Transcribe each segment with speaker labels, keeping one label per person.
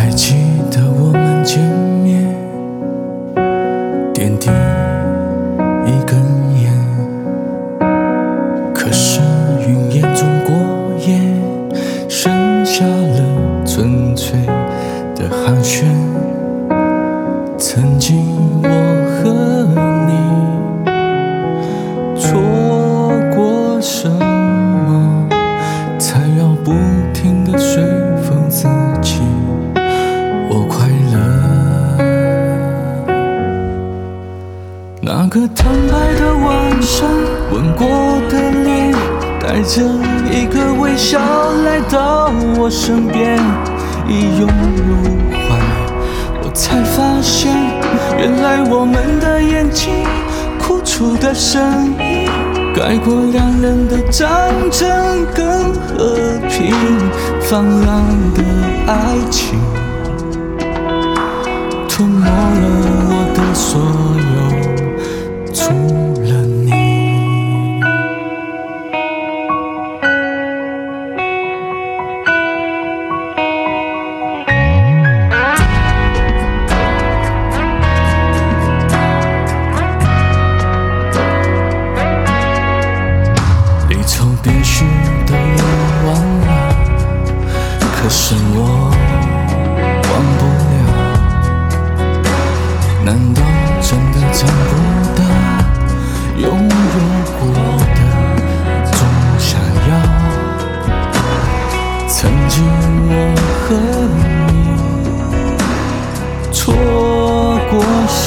Speaker 1: 还记得我们见面，点滴一根烟，可是云烟中过夜，剩下了纯粹的寒暄。曾经我和你错过什，个坦白的晚上，吻过的脸，带着一个微笑来到我身边，一拥入怀。我才发现，原来我们的眼睛哭出的声音，盖过两人的战争跟和平，放浪的爱情，吞没了我的所有，是我忘不了。难道真的长不大？拥有过的总想要。曾经我和你错过什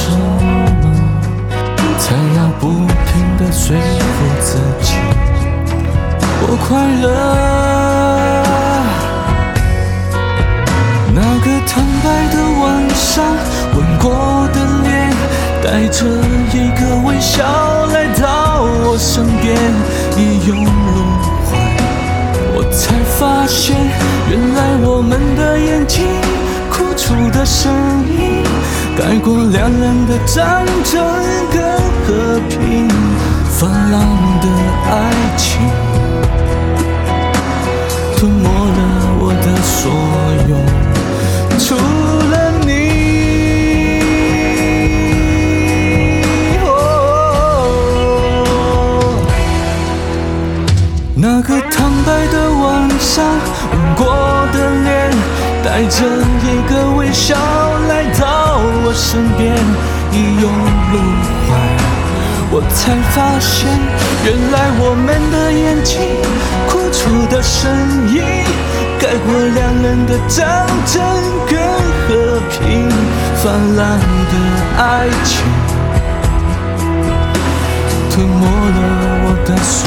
Speaker 1: 么？才要不停的说服自己，我快乐。带着一个微笑来到我身边，一拥入怀，我才发现，原来我们的眼睛哭出的声音，盖过两人的战争跟和平，泛滥的爱情，吞没了我的所有，上，吻过的脸，带着一个微笑来到我身边，一拥入怀，我才发现，原来我们的眼睛哭出的声音，盖过两人的战争跟和平，泛滥的爱情，吞没了我的所